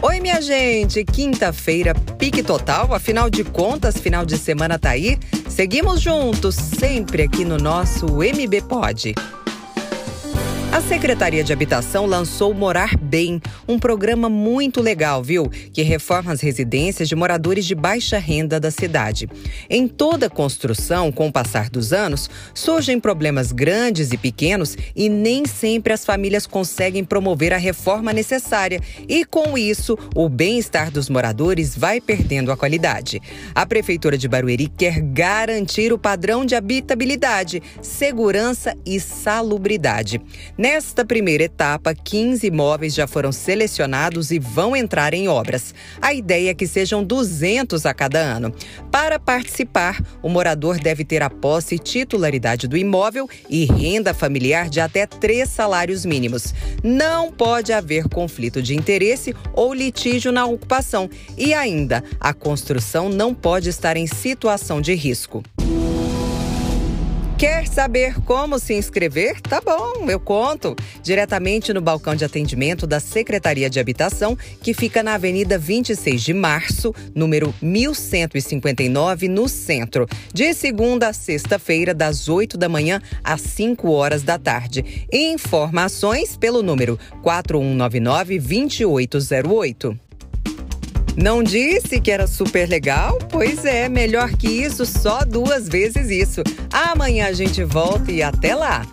Oi, minha gente! Quinta-feira, pique total. Afinal de contas, final de semana tá aí. Seguimos juntos, sempre aqui no nosso MB Pod. A Secretaria de Habitação lançou Morar Bem, um programa muito legal, viu? Que reforma as residências de moradores de baixa renda da cidade. Em toda construção, com o passar dos anos, surgem problemas grandes e pequenos e nem sempre as famílias conseguem promover a reforma necessária. E com isso, o bem-estar dos moradores vai perdendo a qualidade. A Prefeitura de Barueri quer garantir o padrão de habitabilidade, segurança e salubridade. Nesta primeira etapa, 15 imóveis já foram selecionados e vão entrar em obras. A ideia é que sejam 200 a cada ano. Para participar, o morador deve ter a posse e titularidade do imóvel e renda familiar de até três salários mínimos. Não pode haver conflito de interesse ou litígio na ocupação. E ainda, a construção não pode estar em situação de risco. Quer saber como se inscrever? Tá bom, eu conto. Diretamente no balcão de atendimento da Secretaria de Habitação, que fica na Avenida 26 de Março, número 1159, no centro. De segunda a sexta-feira, das 8 da manhã às 5 horas da tarde. Informações pelo número 4199 2808. Não disse que era super legal? Pois é, melhor que isso, só duas vezes isso. Amanhã a gente volta e até lá!